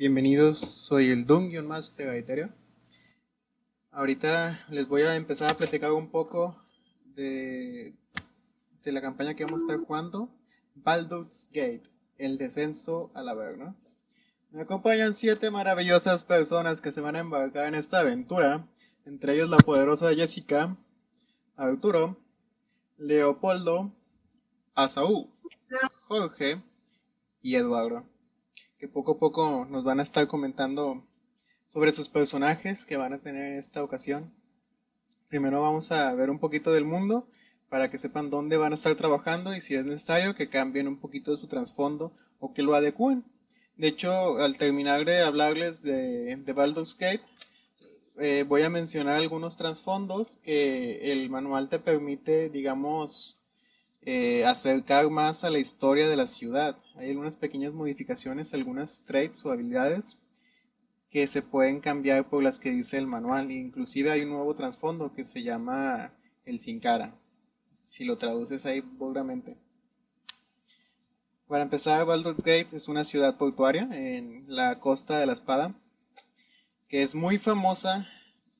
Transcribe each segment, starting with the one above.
bienvenidos, soy el Dungeon Master Gaiterio. Ahorita les voy a empezar a platicar un poco de, de la campaña que vamos a estar jugando, Baldur's Gate, el descenso a la verga. Me acompañan siete maravillosas personas que se van a embarcar en esta aventura, entre ellos la poderosa Jessica, Arturo, Leopoldo, Asaú, Jorge y Eduardo que poco a poco nos van a estar comentando sobre sus personajes que van a tener en esta ocasión. Primero vamos a ver un poquito del mundo para que sepan dónde van a estar trabajando y si es necesario que cambien un poquito de su trasfondo o que lo adecúen. De hecho, al terminar de hablarles de, de Baldur's eh, voy a mencionar algunos trasfondos que el manual te permite, digamos, eh, acercar más a la historia de la ciudad. Hay algunas pequeñas modificaciones, algunas traits o habilidades que se pueden cambiar por las que dice el manual. Inclusive hay un nuevo trasfondo que se llama el sin cara, si lo traduces ahí vulgarmente. Para empezar, Baldur's Gate es una ciudad portuaria en la costa de la espada, que es muy famosa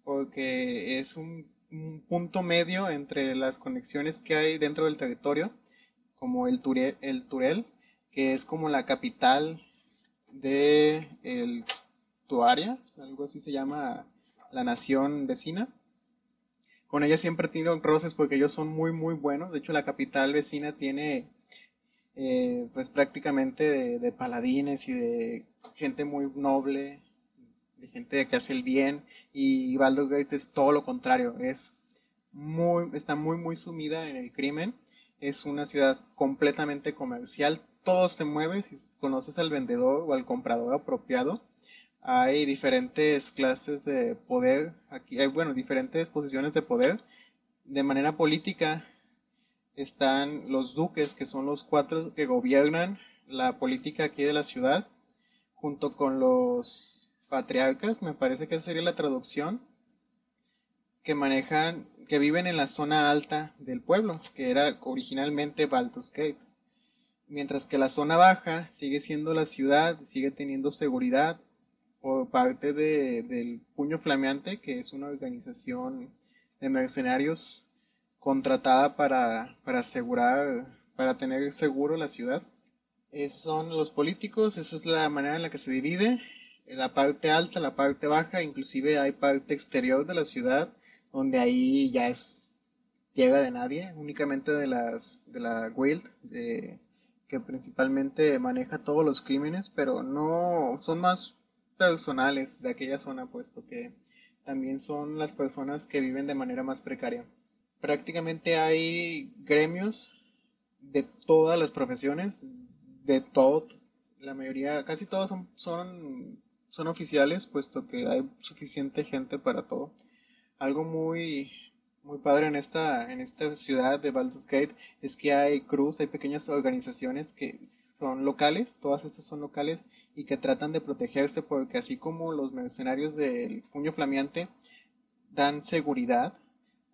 porque es un un punto medio entre las conexiones que hay dentro del territorio, como el, Turel, el que es como la capital de el Tuaria, algo así se llama la nación vecina. Con ella siempre he tenido roces porque ellos son muy muy buenos. De hecho, la capital vecina tiene eh, pues prácticamente de, paladines y de gente muy noble, de gente que hace el bien y Baldur's Gate es todo lo contrario, es muy, está muy muy sumida en el crimen, es una ciudad completamente comercial, todo se mueve, si conoces al vendedor o al comprador apropiado, hay diferentes clases de poder, aquí hay bueno, diferentes posiciones de poder, de manera política están los duques, que son los cuatro que gobiernan la política aquí de la ciudad, junto con los patriarcas, me parece que sería la traducción, que manejan, que viven en la zona alta del pueblo, que era originalmente Baldur's Gate. Mientras que la zona baja sigue siendo la ciudad, sigue teniendo seguridad por parte de, del Puño Flameante, que es una organización de mercenarios contratada para, para asegurar, para tener seguro la ciudad. Esos son los políticos, esa es la manera en la que se divide la parte alta, la parte baja, inclusive hay parte exterior de la ciudad donde ahí ya es tierra de nadie, únicamente de las de la Guild que principalmente maneja todos los crímenes, pero no son más personales de aquella zona, puesto que también son las personas que viven de manera más precaria. Prácticamente hay gremios de todas las profesiones, de todo, la mayoría, casi todos son, son son oficiales, puesto que hay suficiente gente para todo. Algo muy, muy padre en esta, en esta ciudad de Baldur's Gate es que hay cruz, hay pequeñas organizaciones que son locales, todas estas son locales y que tratan de protegerse porque así como los mercenarios del puño flameante dan seguridad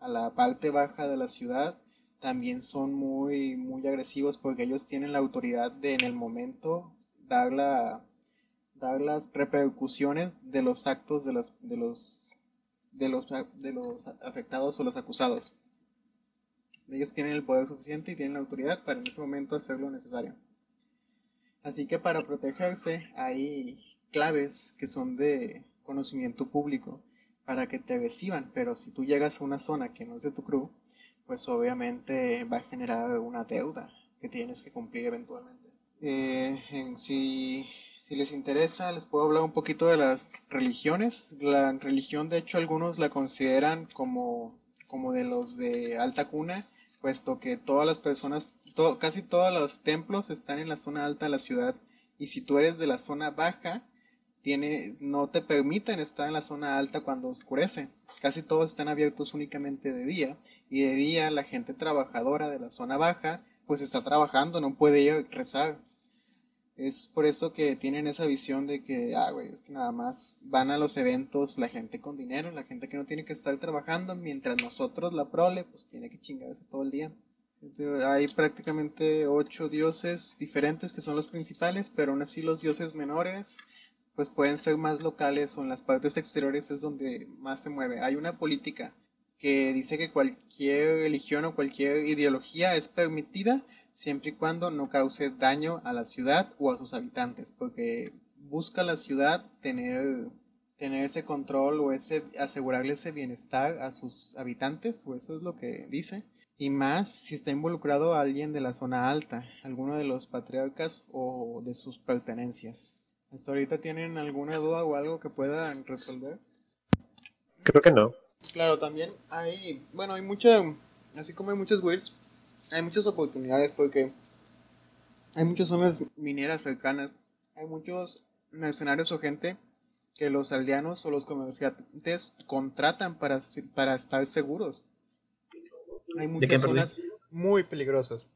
a la parte baja de la ciudad, también son muy, muy agresivos porque ellos tienen la autoridad de en el momento dar la, dar las repercusiones de los actos de los, de los, de los, de los afectados o los acusados. Ellos tienen el poder suficiente y tienen la autoridad para en ese momento hacer lo necesario. Así que para protegerse hay claves que son de conocimiento público para que te reciban, pero si tú llegas a una zona que no es de tu crew, pues obviamente va a generar una deuda que tienes que cumplir eventualmente. Eh, en, si si les interesa, les puedo hablar un poquito de las religiones. La religión, de hecho, algunos la consideran como, como de los de alta cuna, puesto que todas las personas, casi todos los templos están en la zona alta de la ciudad. Y si tú eres de la zona baja, tiene, no te permiten estar en la zona alta cuando oscurece. Casi todos están abiertos únicamente de día. Y de día la gente trabajadora de la zona baja, pues está trabajando, no puede ir a rezar es por eso que tienen esa visión de que, ah, güey, es que nada más van a los eventos la gente con dinero, la gente que no tiene que estar trabajando, mientras nosotros, la prole, pues tiene que chingarse todo el día. Hay prácticamente ocho dioses diferentes que son los principales, pero aún así los dioses menores pues pueden ser más locales o en las partes exteriores es donde más se mueve. Hay una política que dice que cualquier religión o cualquier ideología es permitida siempre y cuando no cause daño a la ciudad o a sus habitantes, porque busca la ciudad tener, tener ese control o ese asegurarle ese bienestar a sus habitantes, o eso es lo que dice. Y más si está involucrado alguien de la zona alta, alguno de los patriarcas o de sus pertenencias. ¿Hasta ahorita tienen alguna duda o algo que puedan resolver? Creo que no. Claro, también hay, bueno, hay mucha, así como hay muchos wills, hay muchas oportunidades porque hay muchas zonas mineras cercanas, hay muchos mercenarios o gente que los aldeanos o los comerciantes contratan para, para estar seguros. Hay muchas zonas muy peligrosas.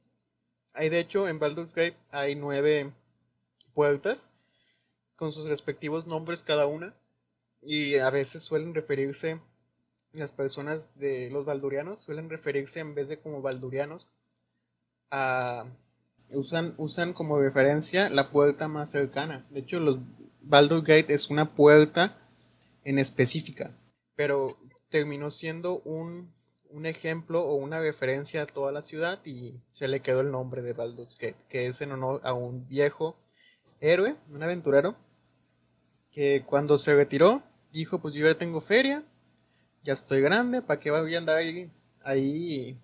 Hay de hecho en Baldur's Gate hay nueve puertas con sus respectivos nombres cada una y a veces suelen referirse las personas de los baldurianos suelen referirse en vez de como baldurianos usan usan como referencia la puerta más cercana. De hecho, los Baldur Gate es una puerta en específica, pero terminó siendo un, un ejemplo o una referencia a toda la ciudad y se le quedó el nombre de Baldur's Gate, que es en honor a un viejo héroe, un aventurero, que cuando se retiró dijo, pues yo ya tengo feria, ya estoy grande, ¿para qué voy a andar ahí, ahí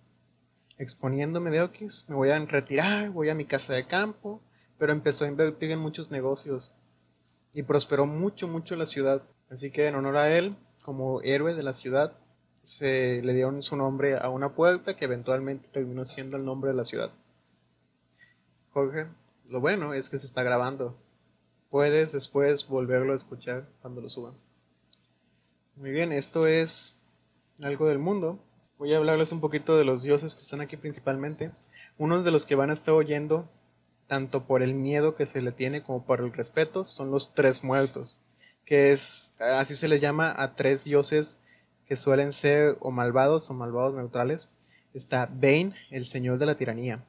exponiéndome de Oquis? Me voy a retirar, voy a mi casa de campo, pero empezó a invertir en muchos negocios y prosperó mucho, mucho la ciudad. Así que en honor a él, como héroe de la ciudad, se le dieron su nombre a una puerta que eventualmente terminó siendo el nombre de la ciudad. Jorge, lo bueno es que se está grabando. Puedes después volverlo a escuchar cuando lo suban. Muy bien, esto es algo del mundo. Voy a hablarles un poquito de los dioses que están aquí principalmente. Uno de los que van a estar oyendo, tanto por el miedo que se le tiene como por el respeto, son los tres muertos, que es, así se le llama a tres dioses que suelen ser o malvados o malvados neutrales. Está Bane, el señor de la tiranía.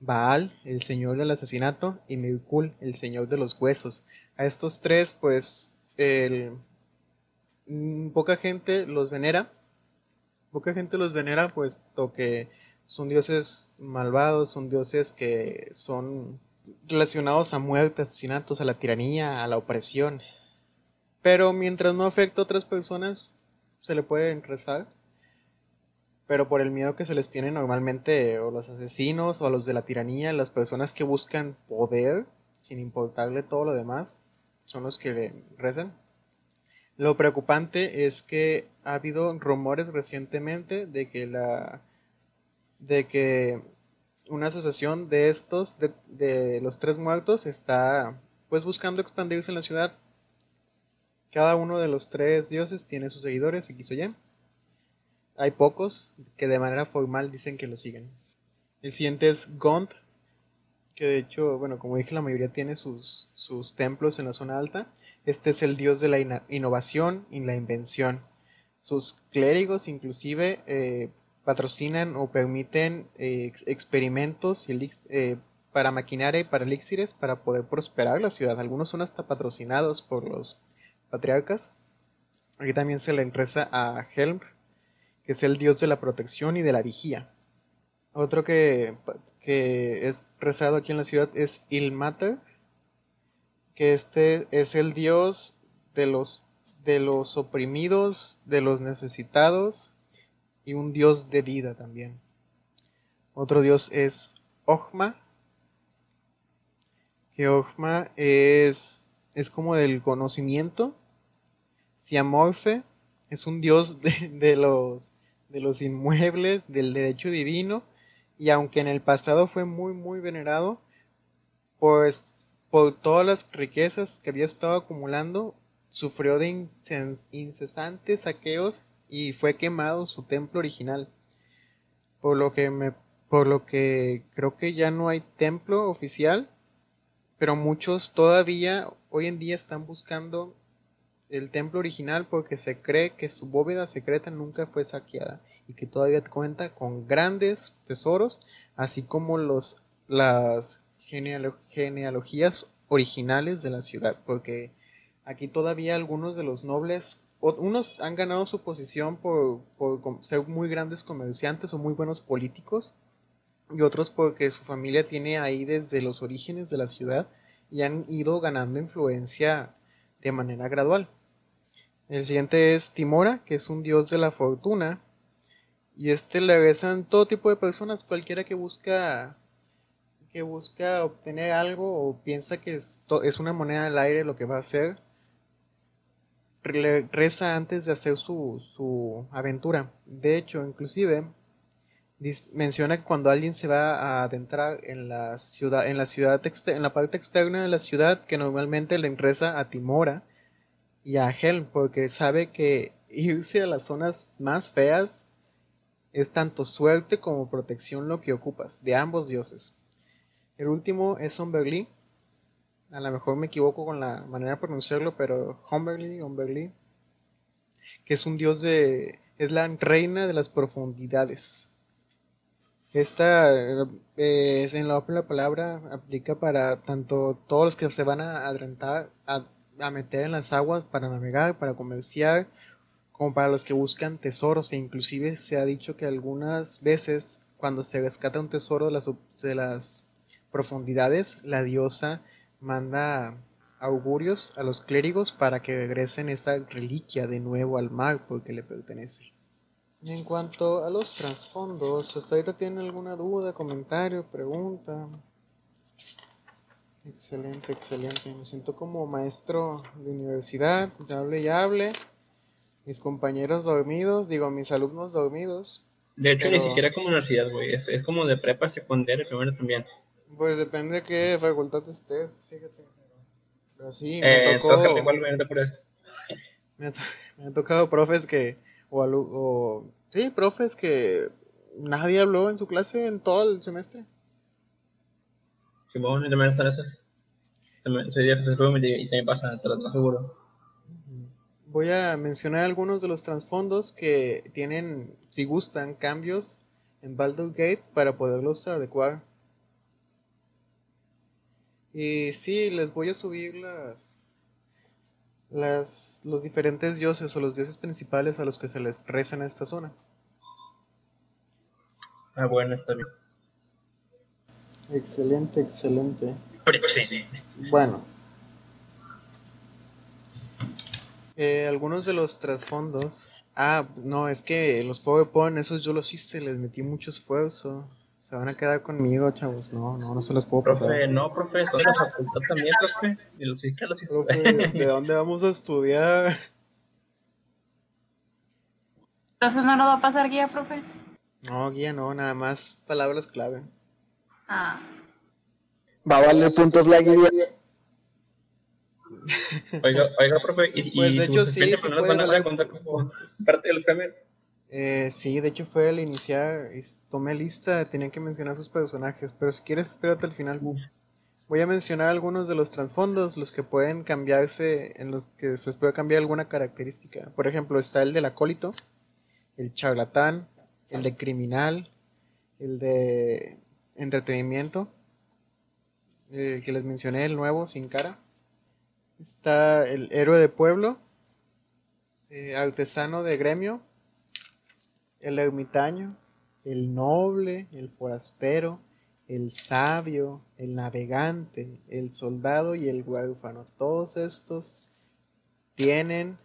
Baal, el señor del asesinato, y Mirkul, el señor de los huesos. A estos tres, pues, el, Mm, poca gente los venera. Poca gente los venera, puesto que son dioses malvados, son dioses que son relacionados a muerte, asesinatos, a la tiranía, a la opresión. Pero mientras no afecta a otras personas, se le puede rezar. Pero por el miedo que se les tiene normalmente, o los asesinos, o a los de la tiranía, las personas que buscan poder, sin importarle todo lo demás, son los que le rezan. Lo preocupante es que ha habido rumores recientemente de que la de que una asociación de estos de, los tres muertos está pues buscando expandirse en la ciudad. Cada uno de los tres dioses tiene sus seguidores, X o Y. Hay pocos que de manera formal dicen que lo siguen. El siguiente es Gond, que de hecho, bueno, como dije, la mayoría tiene sus, sus templos en la zona alta. Este es el dios de la innovación y la invención. Sus clérigos inclusive eh, patrocinan o permiten eh, experimentos eh, para maquinaria y para elixires para poder prosperar la ciudad. Algunos son hasta patrocinados por los patriarcas. Aquí también se le entresa a Helm, que es el dios de la protección y de la vigía. Otro que, que es rezado aquí en la ciudad es Ilmater, que este es el Dios de los, de los oprimidos, de los necesitados y un Dios de vida también. Otro Dios es Ojma, que Ojma es, es como del conocimiento. Siamorfe es un Dios de, de, los, de los inmuebles, del derecho divino, y aunque en el pasado fue muy, muy venerado, pues por todas las riquezas que había estado acumulando, sufrió de incesantes saqueos y fue quemado su templo original. Por lo que me por lo que creo que ya no hay templo oficial, pero muchos todavía hoy en día están buscando el templo original porque se cree que su bóveda secreta nunca fue saqueada y que todavía cuenta con grandes tesoros, así como los las genealogías originales de la ciudad, porque Aquí todavía algunos de los nobles, unos han ganado su posición por, por ser muy grandes comerciantes o muy buenos políticos, y otros porque su familia tiene ahí desde los orígenes de la ciudad y han ido ganando influencia de manera gradual. El siguiente es Timora, que es un dios de la fortuna. Y este le rezan todo tipo de personas, cualquiera que busca que busca obtener algo o piensa que es, es una moneda al aire lo que va a hacer, reza antes de hacer su, aventura. De hecho, inclusive menciona que cuando alguien se va a adentrar en la ciudad, en la en la parte externa de la ciudad, que normalmente le reza a Timora y a Helm, porque sabe que irse a las zonas más feas es tanto suerte como protección lo que ocupas, de ambos dioses. El último es Humberly. A lo mejor me equivoco con la manera de pronunciarlo, pero Humberly, Humberly, que es un dios de... es la reina de las profundidades. Esta, eh, en la, palabra, aplica para tanto todos los que se van a adentrar, a, meter en las aguas para navegar, para comerciar, como para los que buscan tesoros. E inclusive se ha dicho que algunas veces cuando se rescata un tesoro de las, de las profundidades, la diosa manda augurios a los clérigos para que regresen esta reliquia de nuevo al mar porque le pertenece. En cuanto a los trasfondos, ¿hasta ahorita tienen alguna duda, comentario, pregunta? Excelente, excelente. Me siento como maestro de universidad, ya hable y hable. Mis compañeros dormidos, digo, mis alumnos dormidos. De hecho, ni siquiera como universidad, güey. Es, es, como de prepa, secundaria, primero también. Pues depende de qué facultad estés, fíjate. Pero sí, me eh, tocó. igualmente por eso. Me ha, me ha tocado profes que o, o sí, profes que nadie habló en su clase en todo el semestre. Simón, sí, también están esas. Ese día y también pasa, te lo aseguro. Voy a mencionar algunos de los trasfondos que tienen, si gustan, cambios en Baldur's Gate para poderlos adecuar. Y sí, les voy a subir las las, los diferentes dioses o los dioses principales a los que se les reza en esta zona. Ah, bueno, está bien. Excelente, excelente. Bueno. Eh, algunos de los trasfondos. Ah, no, es que los PowerPoint, esos yo los hice, les metí mucho esfuerzo. Se van a quedar conmigo, chavos. No, no, no se los puedo pasar. Profe, no, profe, son de la facultad también, profe. Y los los hizo. ¿de dónde vamos a estudiar? Entonces no nos va a pasar guía, profe. No, guía no, nada más palabras clave. Ah. Va a valer puntos la guía. Oiga, oiga, profe, y, pues de hecho sí, se puede van a contar como parte del premio. Eh, sí, de hecho fue al iniciar, tomé lista, tenía que mencionar sus personajes, pero si quieres espérate al final. Voy a mencionar algunos de los trasfondos, los que pueden cambiarse, en los que se puede cambiar alguna característica. Por ejemplo, está el del acólito, el charlatán, el de criminal, el de entretenimiento, el que les mencioné, el nuevo, sin cara. Está el héroe de pueblo, eh, artesano de gremio, el ermitaño, el noble, el forastero, el sabio, el navegante, el soldado y el huérfano. Todos estos tienen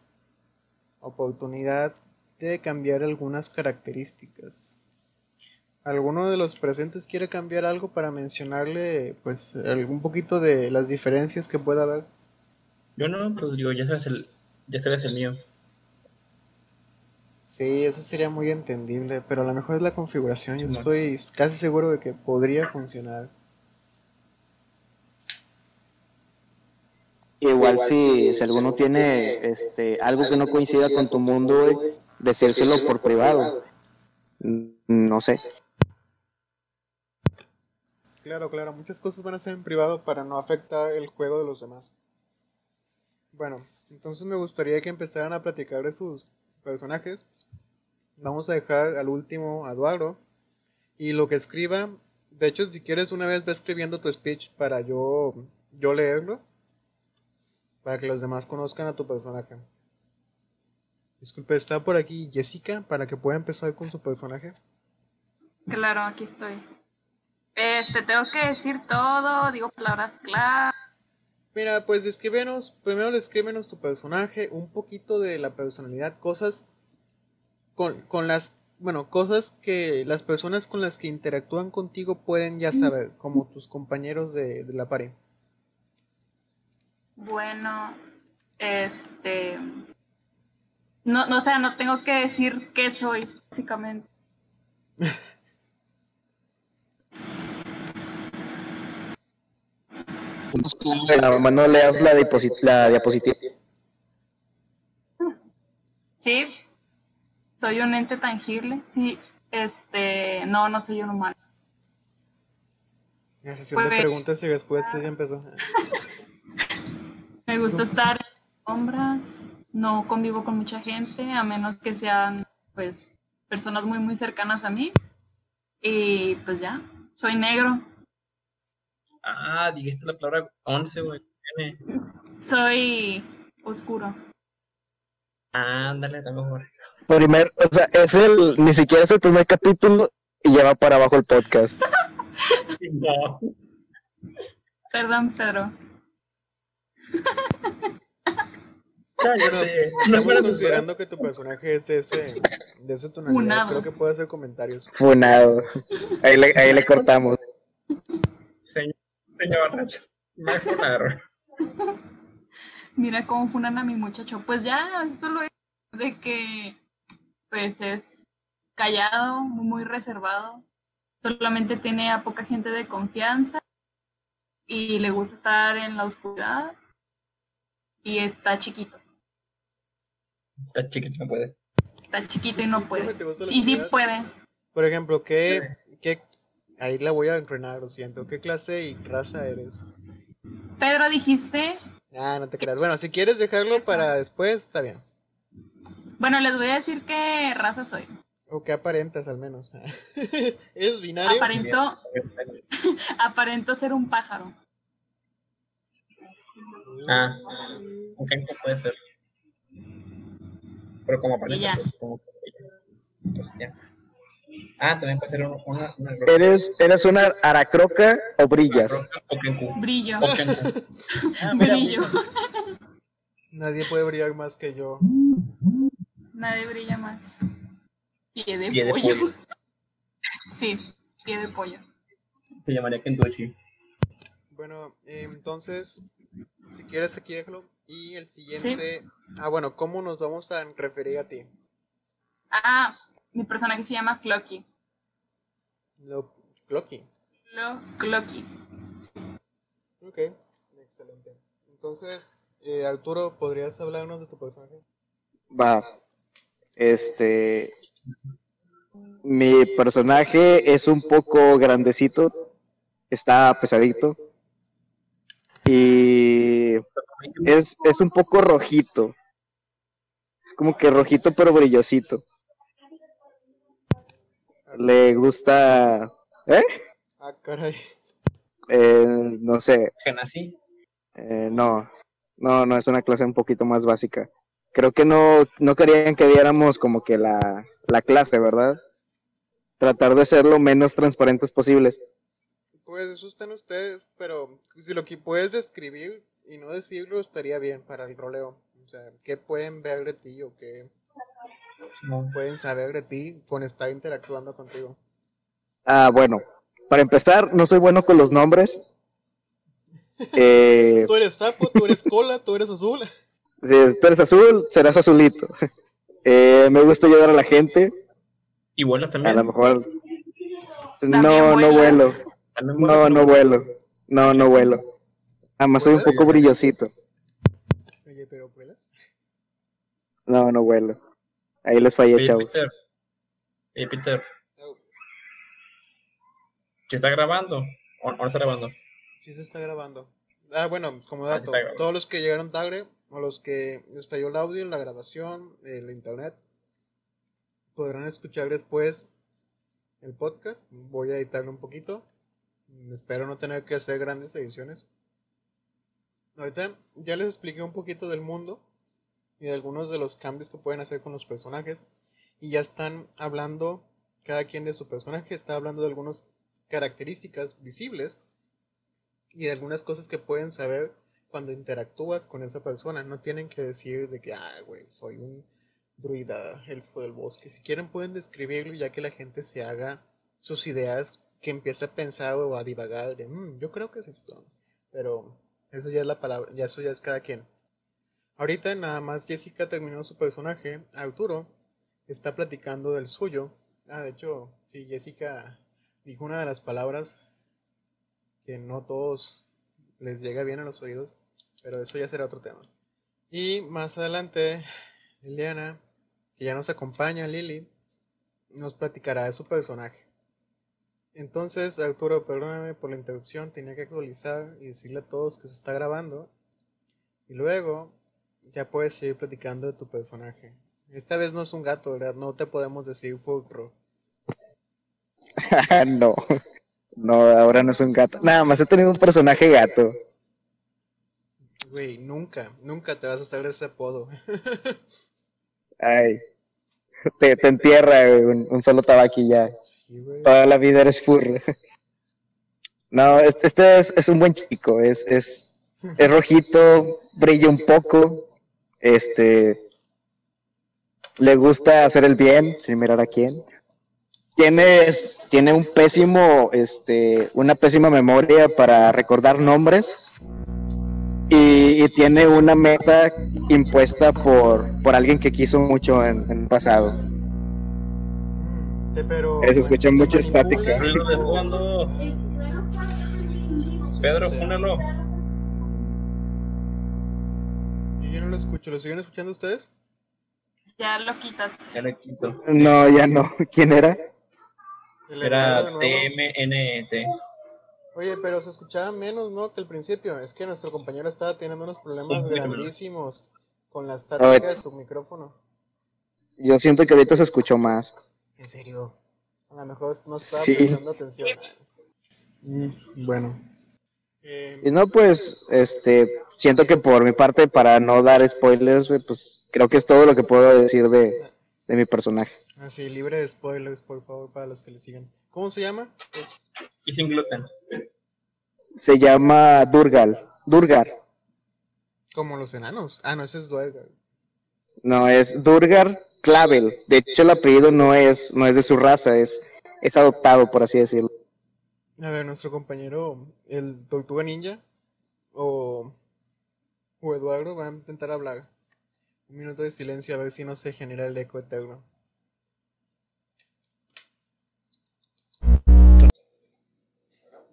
oportunidad de cambiar algunas características. ¿Alguno de los presentes quiere cambiar algo para mencionarle pues un poquito de las diferencias que pueda haber? Yo no, pues digo, ya sabes el, ya el mío. Sí, eso sería muy entendible, pero a lo mejor es la configuración. Yo estoy casi seguro de que podría funcionar. Igual si, si alguno tiene este algo que no coincida con tu mundo, decírselo por privado. No sé. Claro, claro, muchas cosas van a ser en privado para no afectar el juego de los demás. Bueno, entonces me gustaría que empezaran a platicar de sus personajes Vamos a dejar al último a Eduardo. Y lo que escriba, de hecho, si quieres una vez ve escribiendo tu speech para yo, yo leerlo. para que los demás conozcan a tu personaje. Disculpe, está por aquí Jessica para que pueda empezar con su personaje. Claro, aquí estoy. Este, tengo que decir todo, digo palabras claras. Mira, pues descríbenos, primero descríbenos tu personaje, un poquito de la personalidad, cosas con, con las, bueno, cosas que las personas con las que interactúan contigo pueden ya saber, como tus compañeros de, de la pared. Bueno, este. No, no, o sea, no tengo que decir qué soy, básicamente. Nada más no leas la, diaposit- la diapositiva. Sí, soy un ente tangible. Sí, este. No, no soy un humano. La sesión de Pues- preguntas y después ya empezó. Me gusta estar en sombras, no convivo con mucha gente, a menos que sean, pues, personas muy, muy cercanas a mí. Y pues ya, soy negro, Ah, dijiste la palabra 11, güey. Soy oscuro. Ah, ándale, está mejor. Primer, o sea, es el, ni siquiera es el primer capítulo y lleva para abajo el podcast. No. Perdón, Pedro. Cállate. No Estamos considerando que tu personaje es de ese, de esa tonalidad. Funado. Creo que puede hacer comentarios. Funado. Ahí le, ahí le cortamos. Señor, señor, me funaron. Mira cómo funan a mi muchacho. Pues ya, solo es de que, pues es callado, muy, reservado. Solamente tiene a poca gente de confianza y le gusta estar en la oscuridad y está chiquito. Está chiquito, no puede. Está chiquito y no puede. ¿Te gusta la Sí, sí puede. Por ejemplo, ¿qué, qué, ahí la voy a entrenar, lo siento. ¿Qué clase y raza eres? Pedro, dijiste. Ah, no te creas. Bueno, si quieres dejarlo para después, está bien. Bueno, les voy a decir qué raza soy. O que aparentas al menos. ¿Es binario? Aparento, aparento ser un pájaro. Ah, un canto puede ser. Pero como aparece, ya. pues, como que- pues ya. Ah, también puede ser un- una, una ¿Eres, ¿Eres una aracroca o brillas? Brillo. Ah, mira, Brillo. Nadie puede brillar más que yo. Nadie brilla más. Pie de, Pie de pollo. pollo. Sí, pie de pollo. Se llamaría Kentucky. Bueno, eh, entonces, si quieres aquí déjalo. Y el siguiente... Ah, bueno, ¿cómo nos vamos a referir a ti? Ah, mi personaje se llama Clocky. Lo... Clocky. Lo Clocky. Ok, excelente. Entonces, eh, Arturo, ¿podrías hablarnos de tu personaje? Va. Este. Mi personaje es un poco grandecito. Está pesadito. Y es, es un poco rojito. Es como que rojito pero brillosito. Le gusta. ¿Eh? Ah, caray. Eh, no sé. Genasi. Eh, no, no, no, es una clase un poquito más básica. Creo que no, no querían que diéramos como que la, la clase, ¿verdad? Tratar de ser lo menos transparentes posibles. Pues eso están ustedes, pero si lo que puedes describir y no decirlo estaría bien para el roleo. O sea, ¿qué pueden ver de ti o qué No. pueden saber de ti con estar interactuando contigo? Ah, bueno, para empezar, no soy bueno con los nombres. Eh, Tú eres sapo, tú eres cola, tú eres azul. Si tú eres azul, serás azulito. Eh, me gusta ayudar a la gente. ¿Y vuelas A también? lo mejor. No, no vuelo. ¿También No, no vuelo. No, no vuelo. Además soy un poco brillosito. Oye, pero vuelas. No, no vuelo. Ahí les fallé, Oye, chavos. Peter. Oye, Peter. ¿Se está grabando? ¿O no está grabando? sí se está grabando. Ah, bueno, como Ah, dato, todos los que llegaron tarde o los que les falló el audio, la grabación, el internet, podrán escuchar después el podcast. Voy a editarlo un poquito. Espero no tener que hacer grandes ediciones. Ahorita ya les expliqué un poquito del mundo y de algunos de los cambios que pueden hacer con los personajes. Y ya están hablando, cada quien de su personaje está hablando de algunas características visibles y de algunas cosas que pueden saber cuando interactúas con esa persona. No tienen que decir de que, ah, güey, soy un druida, elfo del bosque. Si quieren pueden describirlo ya que la gente se haga sus ideas, que empiece a pensar o a divagar de, "Mm, yo creo que es esto. Pero eso ya es la palabra, ya eso ya es cada quien. Ahorita nada más Jessica terminó su personaje, Arturo está platicando del suyo. Ah, de hecho, sí, Jessica dijo una de las palabras que no todos les llega bien a los oídos, pero eso ya será otro tema. Y más adelante, Liliana, que ya nos acompaña, Lili, nos platicará de su personaje. Entonces, Arturo, perdóname por la interrupción, tenía que actualizar y decirle a todos que se está grabando. Y luego, ya puedes seguir platicando de tu personaje. Esta vez no es un gato, ¿verdad? No te podemos decir Fulcro. no. No, ahora no es un gato. Nada más he tenido un personaje gato. Güey, nunca, nunca te vas a hacer ese apodo. Ay. Te, te entierra güey, un, un solo tabaco y ya. Sí, güey. Toda la vida eres furro. No, este, este es, es un buen chico. Es, es, es rojito, brilla un poco. Este. Le gusta hacer el bien, sin mirar a quién. Tiene, tiene un pésimo, este, una pésima memoria para recordar nombres. Y, y tiene una meta impuesta por, por alguien que quiso mucho en, en el pasado. Pero, Se escucha mucha estática. manipula. Ruido de fondo. Pedro, fúnalo. Y Yo no lo escucho, ¿lo siguen escuchando ustedes? Ya lo quitaste. Ya le quito. No, ya no. ¿Quién era? Era. TMNT. Oye, pero se escuchaba menos, ¿no? Que al principio. Es que nuestro compañero estaba teniendo unos problemas grandísimos con la estática de su micrófono. Yo siento que ahorita se escuchó más. En serio. A lo mejor no estaba Sí. prestando atención. Mm, bueno. Eh, Y no, pues, este, siento que por mi parte, para no dar spoilers, güey, pues creo que es todo lo que puedo decir de, de mi personaje. así, libre de spoilers, por favor, para los que le sigan. ¿Cómo se llama? Y sin gluten. Se llama Durgal. Durgar. Como los enanos. Ah, no, ese es Duergar. No, es Durgar Clavel. De hecho, el apellido no es, no es de su raza, es, es adoptado, por así decirlo. A ver, nuestro compañero, el Tortuga Ninja, o, o Eduardo, va a intentar hablar. Un minuto de silencio a ver si no se genera el eco eterno.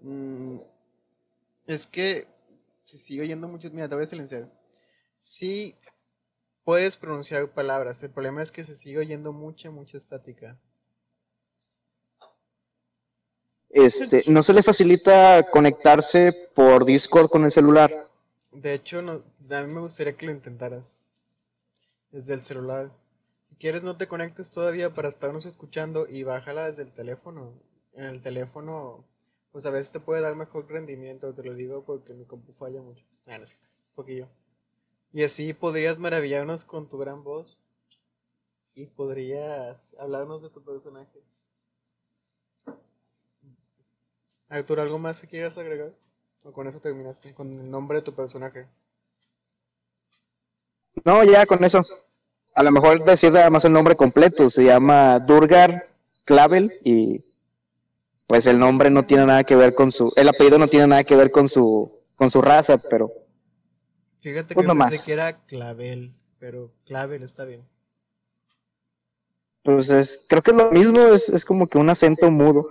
Mm, es que si sigo oyendo mucho, mira, te voy a silenciar. Sí puedes pronunciar palabras, el problema es que se sigue oyendo mucha, mucha estática. Este, no se le facilita conectarse por Discord con el celular. De hecho, no, a mí me gustaría que lo intentaras desde el celular. Si quieres, no te conectes todavía para estarnos escuchando y bájala desde el teléfono. En el teléfono, pues a veces te puede dar mejor rendimiento, te lo digo porque mi compu falla mucho. Ah, no cierto, un poquillo. Y así podrías maravillarnos con tu gran voz y podrías hablarnos de tu personaje. Arturo, ¿algo más que quieras agregar? ¿O con eso terminaste? Con el nombre de tu personaje. No, ya con eso. A lo mejor decir además el nombre completo. Se llama Durgar Clavel y pues el nombre no tiene nada que ver con su, el apellido no tiene nada que ver con su, con su raza, pero Fíjate Pues que no pensé que era Clavel, pero Clavel está bien. pues es, creo que es lo mismo, es, es como que un acento mudo.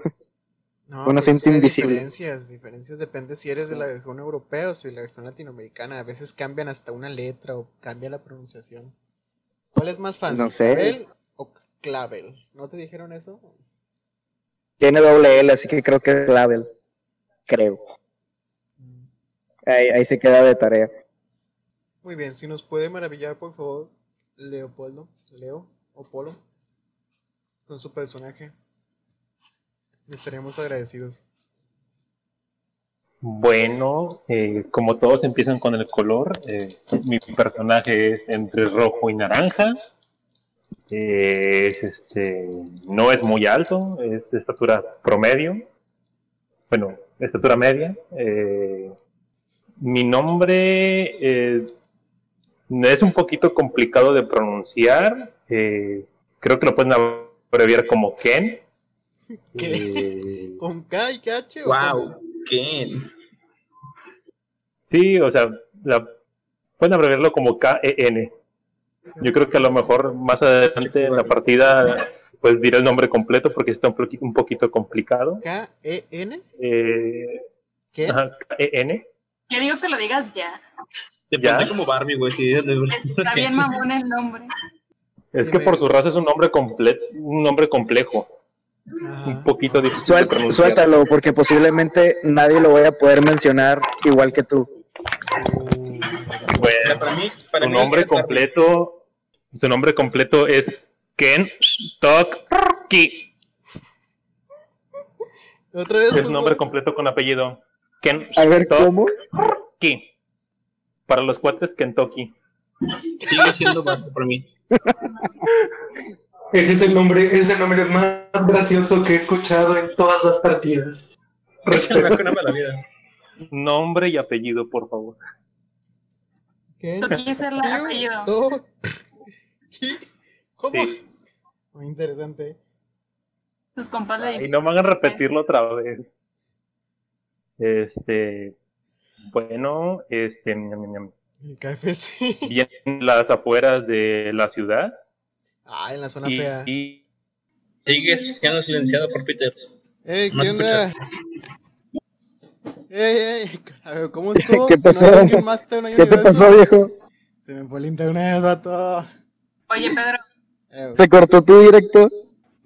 No, Un pues acento invisible. Diferencias, diferencias depende si eres de la región europea o si de la región latinoamericana. A veces cambian hasta una letra o cambia la pronunciación. ¿Cuál es más fácil? No sé. ¿Clavel o Clavel? ¿No te dijeron eso? Tiene doble L, así que creo que es Clavel. Creo. Ahí, ahí se queda de tarea. Muy bien, si nos puede maravillar, por favor, Leopoldo, Leo o Polo, con su personaje. Le estaremos agradecidos. Bueno, eh, como todos empiezan con el color, eh, mi personaje es entre rojo y naranja. Eh, es este, no es muy alto, es de estatura promedio. Bueno, estatura media. Eh, mi nombre eh, es un poquito complicado de pronunciar. eh, creo que lo pueden abreviar como Ken. ¿Qué? Eh, ¿Con K y H? con- Wow, Ken. Sí, o sea, la- pueden abreviarlo como K-E-N. Yo creo que a lo mejor más adelante en la partida pues diré el nombre completo porque está un, poqui- un poquito complicado. K-E-N. Eh, ¿Qué? ajá, K-E-N. Yo digo que lo digas ya. Te ¿Ya? como Barbie, güey. De- Está bien mamón el nombre. Es que por su raza es un nombre comple- un nombre complejo, Ajá. un poquito difícil Suel- suéltalo, porque posiblemente nadie lo vaya a poder mencionar igual que tú. Uh, O Bueno, sea, para mí, para mí nombre completo, su nombre completo es Ken Toki. Otra vez. Es por nombre completo con apellido. Ken A ver, ¿cómo? Toki. Para los cuates, Kentucky. Sigue siendo Barbie para mí. Ese es el nombre, ese es el nombre más gracioso que he escuchado en todas las partidas. Es el mejor nombre de la vida. Nombre y apellido, por favor. ¿Qué? Toki es el apellido. ¿Cómo? Sí. Muy interesante. Sus compas le Y no me hagan repetirlo otra vez. Este. Bueno, este. El KFC. Bien en las afueras de la ciudad. Ah, en la zona Y, fea. y- Sigues siendo silenciado por Peter. Ey, no ¿qué onda? Ey, ey, a ver, ¿cómo estuvo? ¿Qué pasó? ¿Qué te pasó, viejo? Se me fue el internet, vato. Oye, Pedro, Eh, ¿Se cortó tu directo?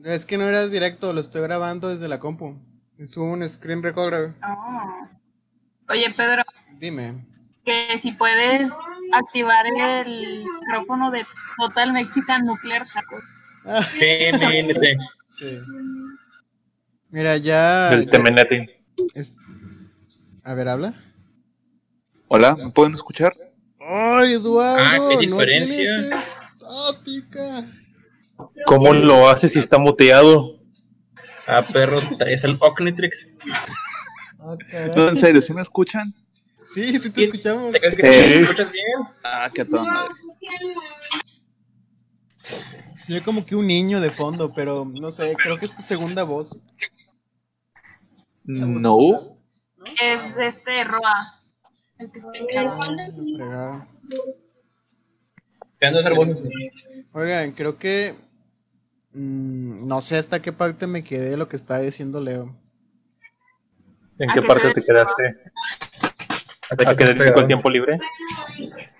es que no eras directo, lo estoy grabando desde la compu. Estuvo un screen recorder. oh. Oye, Pedro, Dime. que si puedes activar el micrófono de Total Mexican Nuclear Tacos. TMNT. Sí. Mira, ya. del ya- Temenete. es- A ver, habla. Hola, ¿me pueden escuchar? Ay, Eduardo. Ah, qué No ¿Cómo lo hace si está muteado? Ah, perro, es el Ocnitrix. Ah. No, en serio, ¿sí me escuchan? Sí, sí te escuchamos. ¿Te crees que Eh. te escuchas bien? Ah, qué toda madre. Sí, como que un niño de fondo, pero no sé, creo que es tu segunda voz. No. Es este Roa. El que está escuchando. Ah, la fregada. ¿Qué andas a hacer voces? Oigan, creo que. mm, no sé hasta qué parte me quedé de lo que estaba diciendo Leo. ¿En ¿A qué parte te quedaste? ¿A qué dedico el tiempo libre?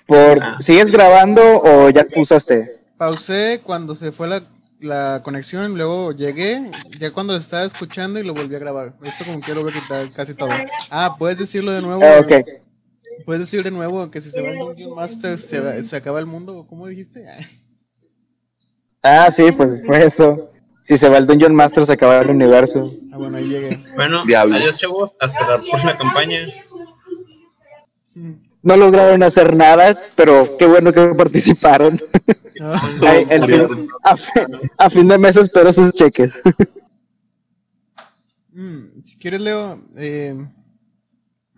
Por... Ah. ¿Sigues grabando o ya usaste? Pausé cuando se fue la, la conexión, luego llegué, ya cuando lo estaba escuchando y lo volví a grabar. Esto como voy a quitar casi todo. Ah, puedes decirlo de nuevo. Ah, ok. Puedes decir de nuevo que si se va el Dungeon Master se, va- se acaba el mundo, ¿o ¿cómo dijiste? Ah, sí, pues fue eso. Si se va el Dungeon Master, se acaba el universo. Ah, bueno, ahí llegué. Bueno, Diablos. adiós, chavos. Hasta la próxima campaña. No lograron hacer nada, pero qué bueno que participaron. Ah, Ay, el fin- a, fin, a fin de mes espero sus cheques. mm, si quieres, Leo, eh,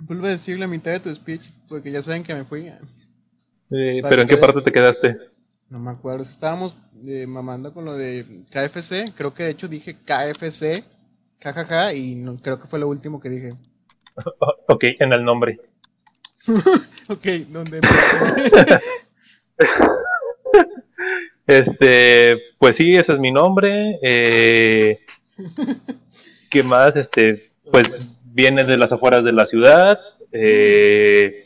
vuelve a decir la mitad de tu speech, porque ya saben que me fui. Eh, ¿Pero en qué parte te quedaste? No me acuerdo, es que estábamos eh, mamando con lo de KFC, creo que de hecho dije KFC, jajaja, y no, creo que fue lo último que dije. Ok, en el nombre. Ok, ¿dónde? Este, pues sí, ese es mi nombre. Eh, ¿Qué más? Este, pues viene de las afueras de la ciudad. Eh,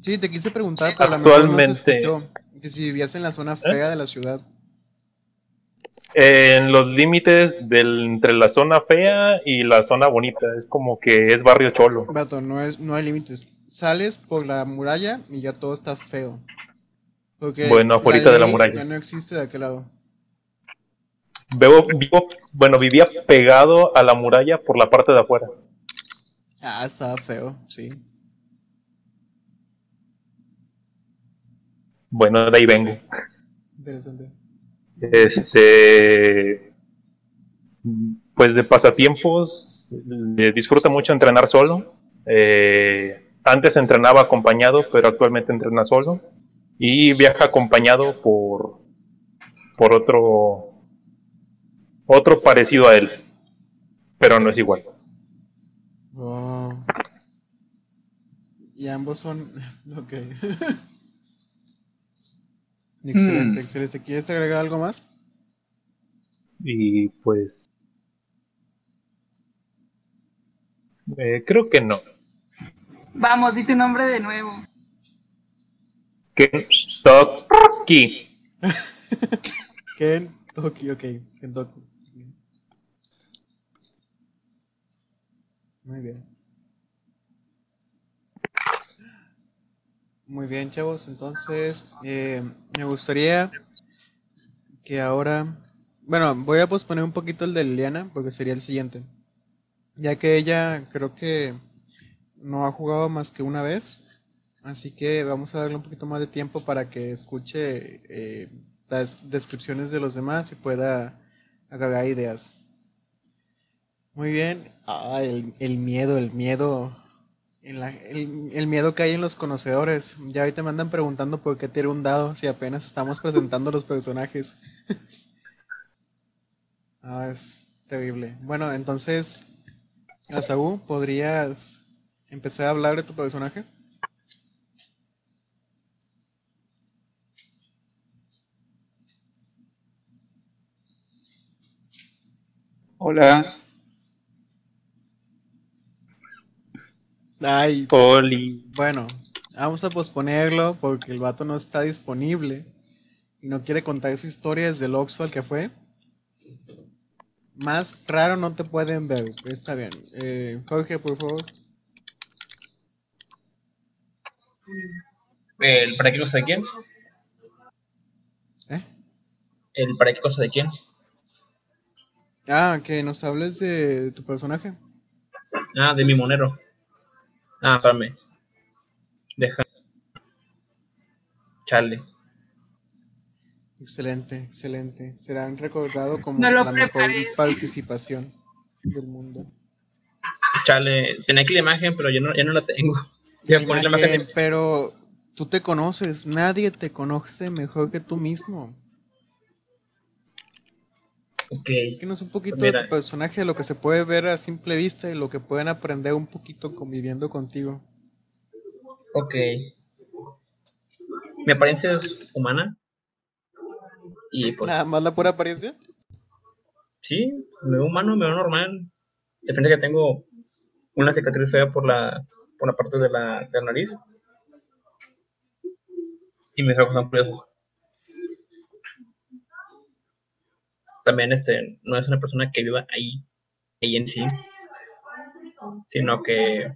Sí, te quise preguntar, pero a lo mejor no se Actualmente- escuchó, que si vivías en la zona fea de la ciudad. en los límites del, entre la zona fea y la zona bonita. Es como que es barrio cholo. Vato, no, es, no hay límites. Sales por la muralla y ya todo está feo. Porque Bueno, afuerita de la muralla. Ya no existe de aquel lado. Vivo, vivo- bueno, vivía pegado a la muralla por la parte de afuera. Ah, estaba feo, sí. Bueno, de ahí vengo. Interesante. Este. Pues de pasatiempos, eh, disfruto mucho entrenar solo. Eh, antes entrenaba acompañado, pero actualmente entrena solo. Y viaja acompañado por, por otro, otro parecido a él, pero no es igual. Oh. Y ambos son. Ok. excelente, Hmm. excelente. ¿Quieres agregar algo más? Y pues. eh, creo que no. Vamos, di tu nombre de nuevo. Kentucky. Kentucky, ok. Kentucky. Muy bien. Muy bien, chavos. Entonces, eh, me gustaría que ahora... Bueno, voy a posponer un poquito el de Liliana porque sería el siguiente. Ya que ella creo que no ha jugado más que una vez. Así que vamos a darle un poquito más de tiempo para que escuche eh, las descripciones de los demás y pueda agregar ideas. Muy bien. Ah, el, el miedo, el miedo. el, el miedo que hay en los conocedores. Ya ahorita me andan preguntando por qué tiré un dado si apenas estamos presentando los personajes. ah, es terrible. Bueno, entonces, Asaú, ¿podrías empezar a hablar de tu personaje? Hola. Ay, Oli. Bueno, vamos a posponerlo porque el vato no está disponible y no quiere contar su historia desde el Oxxo al que fue. Más raro no te pueden ver, está bien. Eh, Jorge, por favor. ¿El para qué cosa de quién? ¿Eh? ¿El para qué cosa de quién? Ah, que nos hables de tu personaje. Ah, de mi monero. Ah, espérame. Deja. Chale. Excelente, excelente. Serán recordados como No la mejor participación del mundo. Chale. Tenía aquí la imagen, pero ya no, ya no la tengo. La Imagen, pero tú te conoces, nadie te conoce mejor que tú mismo. Ok. Díganos un poquito Mira. de tu personaje, lo que se puede ver a simple vista y lo que pueden aprender un poquito conviviendo contigo. Ok. Mi apariencia es humana. Y pues, Nada más la pura apariencia. sí, me veo humano, me veo normal. De frente que tengo una cicatriz fea por la, por la parte de la, de la nariz. Y mis ojos son curiosos. También este, no es una persona que viva ahí, ahí en sí. Sino que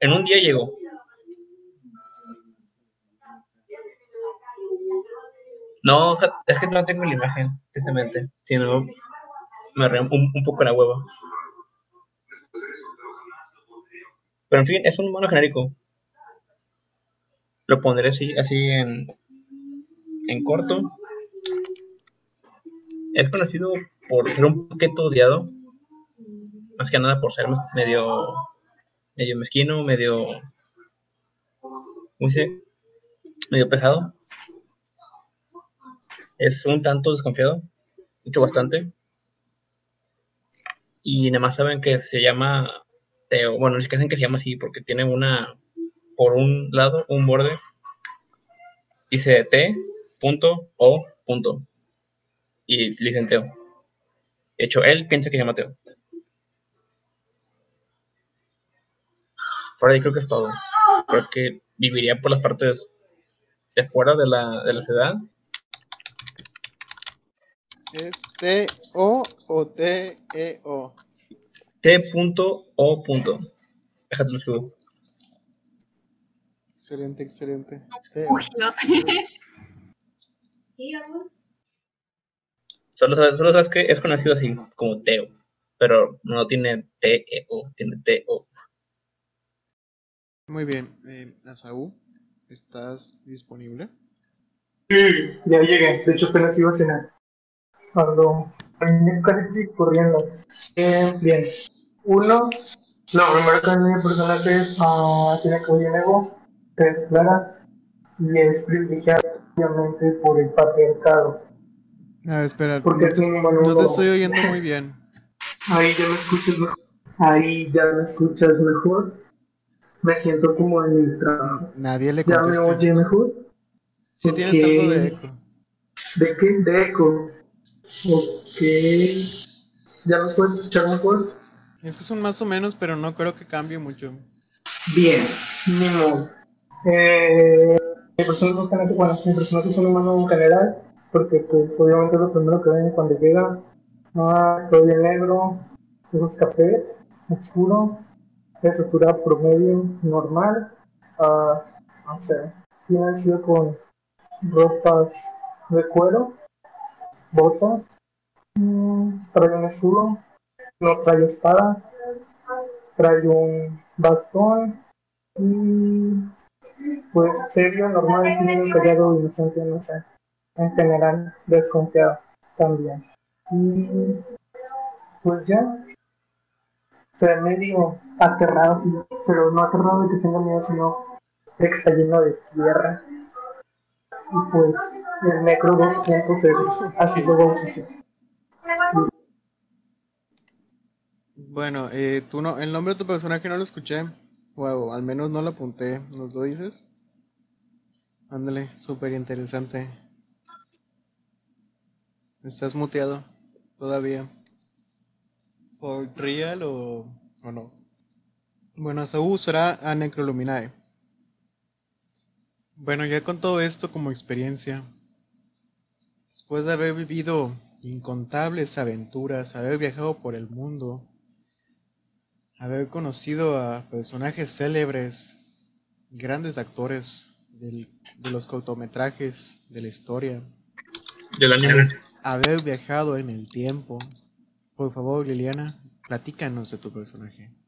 en un día llegó. No, es que no tengo la imagen, tristemente. Sino me re un, un poco la hueva. Pero en fin, es un humano genérico. Lo pondré así, así en, en corto. Es conocido por ser un poquito odiado. Más que nada por ser medio, medio mezquino, medio, ¿cómo se dice? Medio pesado. Es un tanto desconfiado, mucho bastante. Y nada más saben que se llama Teo. Bueno, no sé qué hacen que se llama así porque tiene una, por un lado, un borde. Dice T, punto, O, punto. Y le dicen Teo. De hecho, él piensa que se llama Teo. Fuera de ahí creo que es todo. Creo que viviría por las partes de fuera de la, de la ciudad. ¿Es T-O o T-E-O? T.O. punto. Déjate lo escribo. Excelente, excelente. T-. Solo sabes, solo sabes que es conocido así como Teo. Pero no tiene T-E-O, tiene T-O. Muy bien. Eh, Asaú, ¿estás disponible? Sí, ya llegué. De hecho, apenas iba a cenar. Cuando casi corriendo. Eh, bien. Uno, lo primero que mi personaje es, ah, tiene cabello negro, es clara y es privilegiada obviamente por el patriarcado. A ver, espera, Porque no te, no te estoy oyendo muy bien. Ahí ya me escuchas mejor. Ahí ya me escuchas mejor. Me siento como en el trabajo. Nadie le ¿Ya me contesta. oye mejor? Sí tienes Ok. algo de eco. ¿De qué? De eco. Ok. ¿Ya me puedes escuchar mejor? Es que son más o menos, pero no creo que cambie mucho. Bien, ni modo. Eh, mi un- bueno, mi personaje es un humano en general, porque pues, obviamente es lo primero que ven cuando llega. Ah, cabello negro, ojos café, oscuro, estatura promedio, normal. Ah, no sé, tiene sido con ropas de cuero, botas, mm, trae un escudo, no trae espada, trae un bastón y pues serio, normal, tímido, callado, inocente, no sé. En general, desconfiado también. Y pues ya, o sea, medio aterrado, pero no aterrado de que tenga miedo, sino de que está lleno de tierra. Y pues el necro 2.0, así lo bauticé. Bueno, eh, tú no, el nombre de tu personaje no lo escuché. O al menos no lo apunté. ¿Nos lo dices? Ándale, súper interesante. ¿Estás muteado todavía? ¿Por real o, o no? Bueno, Saúl usará a Necroluminae. Bueno, ya con todo esto como experiencia, después de haber vivido incontables aventuras, haber viajado por el mundo, haber conocido a personajes célebres, grandes actores del- de los cortometrajes, de la historia, Del anime. Haber viajado en el tiempo. Por favor, Liliana, platícanos de tu personaje.